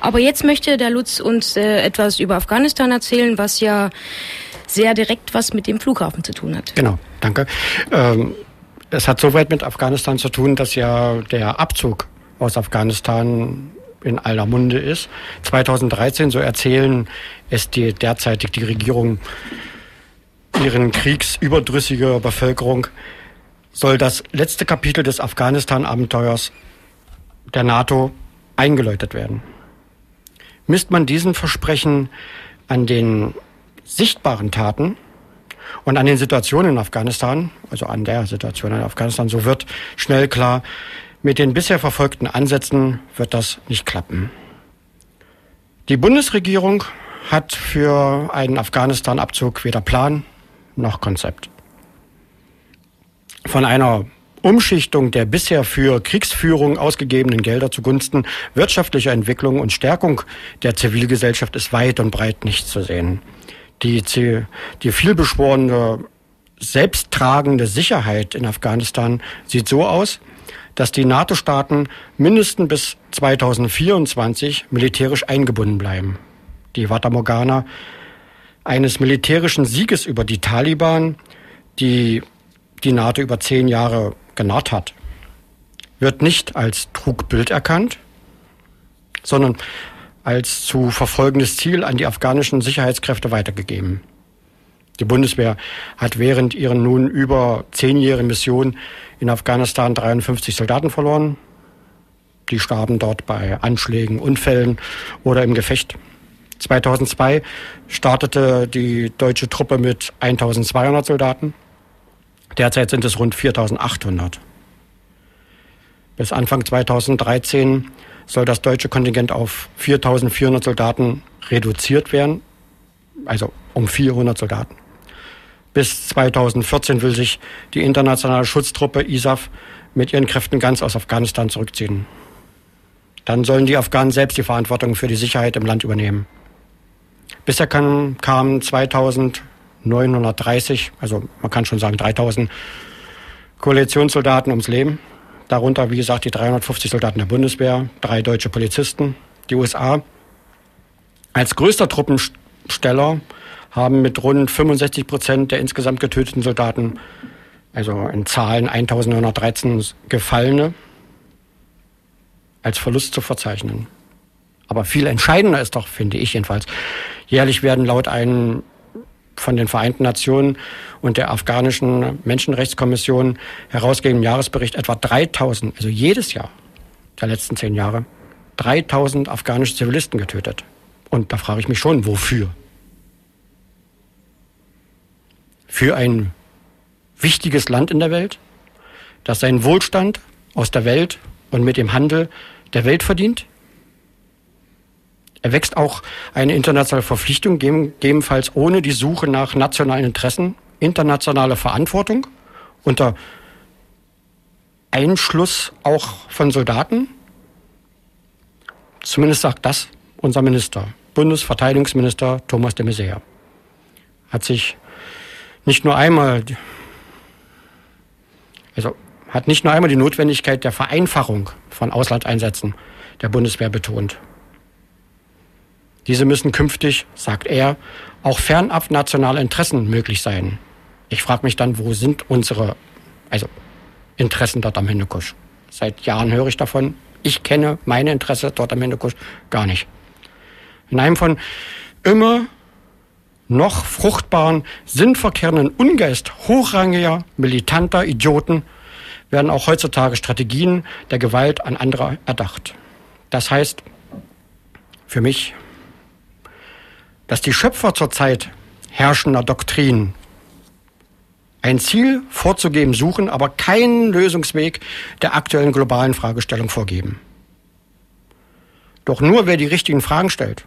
Aber jetzt möchte der Lutz uns äh, etwas über Afghanistan erzählen, was ja sehr direkt was mit dem Flughafen zu tun hat. Genau, danke. Ähm, es hat soweit mit Afghanistan zu tun, dass ja der Abzug aus Afghanistan in aller Munde ist. 2013, so erzählen es die derzeitig die Regierung ihren kriegsüberdrüssiger Bevölkerung, soll das letzte Kapitel des Afghanistan-Abenteuers der NATO eingeläutet werden. Misst man diesen Versprechen an den sichtbaren Taten und an den Situationen in Afghanistan, also an der Situation in Afghanistan, so wird schnell klar, mit den bisher verfolgten Ansätzen wird das nicht klappen. Die Bundesregierung hat für einen Afghanistan-Abzug weder Plan noch Konzept. Von einer Umschichtung der bisher für Kriegsführung ausgegebenen Gelder zugunsten wirtschaftlicher Entwicklung und Stärkung der Zivilgesellschaft ist weit und breit nicht zu sehen. Die, die vielbeschworene selbsttragende Sicherheit in Afghanistan sieht so aus, dass die NATO-Staaten mindestens bis 2024 militärisch eingebunden bleiben. Die Vata Morgana eines militärischen Sieges über die Taliban, die die NATO über zehn Jahre genarrt hat, wird nicht als Trugbild erkannt, sondern als zu verfolgendes Ziel an die afghanischen Sicherheitskräfte weitergegeben. Die Bundeswehr hat während ihrer nun über zehnjährigen Mission in Afghanistan 53 Soldaten verloren. Die starben dort bei Anschlägen, Unfällen oder im Gefecht. 2002 startete die deutsche Truppe mit 1200 Soldaten. Derzeit sind es rund 4800. Bis Anfang 2013 soll das deutsche Kontingent auf 4400 Soldaten reduziert werden, also um 400 Soldaten. Bis 2014 will sich die internationale Schutztruppe ISAF mit ihren Kräften ganz aus Afghanistan zurückziehen. Dann sollen die Afghanen selbst die Verantwortung für die Sicherheit im Land übernehmen. Bisher kamen 2930, also man kann schon sagen 3000 Koalitionssoldaten ums Leben. Darunter, wie gesagt, die 350 Soldaten der Bundeswehr, drei deutsche Polizisten, die USA. Als größter Truppensteller haben mit rund 65 Prozent der insgesamt getöteten Soldaten, also in Zahlen 1913 Gefallene, als Verlust zu verzeichnen. Aber viel entscheidender ist doch, finde ich jedenfalls, jährlich werden laut einem von den Vereinten Nationen und der afghanischen Menschenrechtskommission herausgegebenen Jahresbericht etwa 3000, also jedes Jahr der letzten zehn Jahre, 3000 afghanische Zivilisten getötet. Und da frage ich mich schon, wofür? für ein wichtiges Land in der Welt, das seinen Wohlstand aus der Welt und mit dem Handel der Welt verdient. Er wächst auch eine internationale Verpflichtung, gegebenenfalls ohne die Suche nach nationalen Interessen, internationale Verantwortung unter Einschluss auch von Soldaten. Zumindest sagt das unser Minister, Bundesverteidigungsminister Thomas de Maizière. Hat sich nicht nur einmal, also hat nicht nur einmal die Notwendigkeit der Vereinfachung von Auslandseinsätzen der Bundeswehr betont. Diese müssen künftig, sagt er, auch fernab nationaler Interessen möglich sein. Ich frage mich dann, wo sind unsere also Interessen dort am Hindukusch? Seit Jahren höre ich davon. Ich kenne meine Interesse dort am Hindukusch gar nicht. In einem von immer noch fruchtbaren, sinnverkehrenden Ungeist hochrangiger, militanter Idioten werden auch heutzutage Strategien der Gewalt an andere erdacht. Das heißt für mich, dass die Schöpfer zur Zeit herrschender Doktrin ein Ziel vorzugeben suchen, aber keinen Lösungsweg der aktuellen globalen Fragestellung vorgeben. Doch nur wer die richtigen Fragen stellt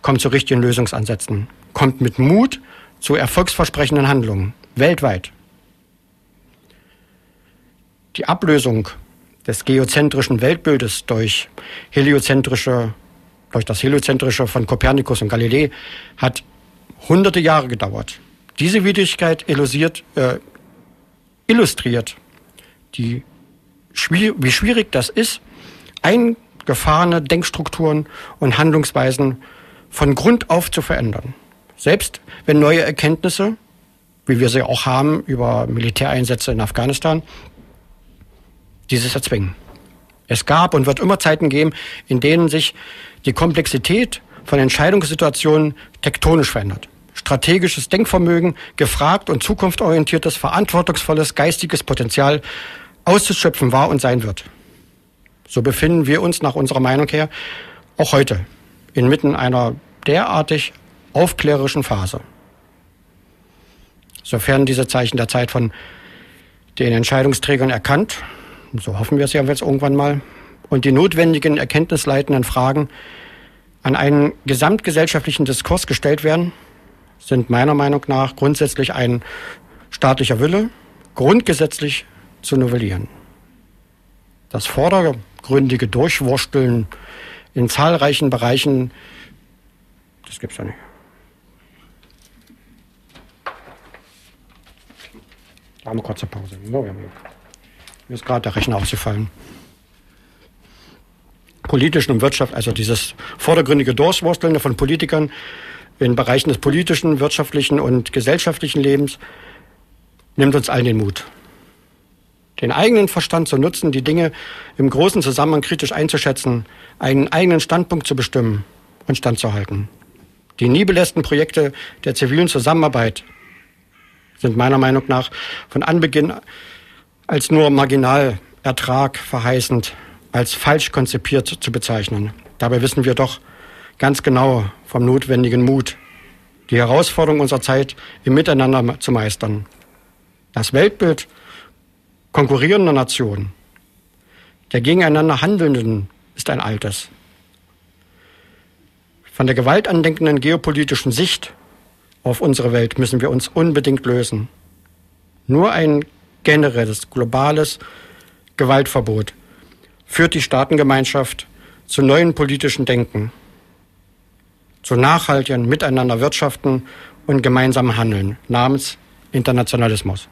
kommt zu richtigen Lösungsansätzen, kommt mit Mut zu erfolgsversprechenden Handlungen weltweit. Die Ablösung des geozentrischen Weltbildes durch heliozentrische, durch das heliozentrische von Kopernikus und Galilei hat hunderte Jahre gedauert. Diese Widrigkeit illustriert, äh, illustriert die, wie schwierig das ist, ein gefahrene Denkstrukturen und Handlungsweisen von Grund auf zu verändern. Selbst wenn neue Erkenntnisse, wie wir sie auch haben über Militäreinsätze in Afghanistan, dieses erzwingen. Es gab und wird immer Zeiten geben, in denen sich die Komplexität von Entscheidungssituationen tektonisch verändert. Strategisches Denkvermögen, gefragt und zukunftsorientiertes, verantwortungsvolles geistiges Potenzial auszuschöpfen war und sein wird. So befinden wir uns nach unserer Meinung her auch heute inmitten einer derartig aufklärerischen Phase. Sofern diese Zeichen der Zeit von den Entscheidungsträgern erkannt, so hoffen wir es ja jetzt irgendwann mal, und die notwendigen erkenntnisleitenden Fragen an einen gesamtgesellschaftlichen Diskurs gestellt werden, sind meiner Meinung nach grundsätzlich ein staatlicher Wille, grundgesetzlich zu novellieren. Das vordergründige Durchwursteln in zahlreichen Bereichen, das gibt's ja nicht. Da haben wir kurze Pause. So, wir haben mir ist gerade der Rechner ausgefallen. Politischen und Wirtschaft, also dieses vordergründige Durchwursteln von Politikern in Bereichen des politischen, wirtschaftlichen und gesellschaftlichen Lebens nimmt uns allen den Mut. Den eigenen Verstand zu nutzen, die Dinge im großen Zusammenhang kritisch einzuschätzen, einen eigenen Standpunkt zu bestimmen und standzuhalten. Die nie belässten Projekte der zivilen Zusammenarbeit sind meiner Meinung nach von Anbeginn als nur Marginalertrag verheißend, als falsch konzipiert zu bezeichnen. Dabei wissen wir doch ganz genau vom notwendigen Mut, die Herausforderung unserer Zeit im Miteinander zu meistern. Das Weltbild konkurrierender Nationen, der gegeneinander Handelnden, ist ein altes. Von der gewaltandenkenden geopolitischen Sicht auf unsere Welt müssen wir uns unbedingt lösen. Nur ein generelles, globales Gewaltverbot führt die Staatengemeinschaft zu neuen politischen Denken, zu nachhaltigen Miteinander wirtschaften und gemeinsamen Handeln namens Internationalismus.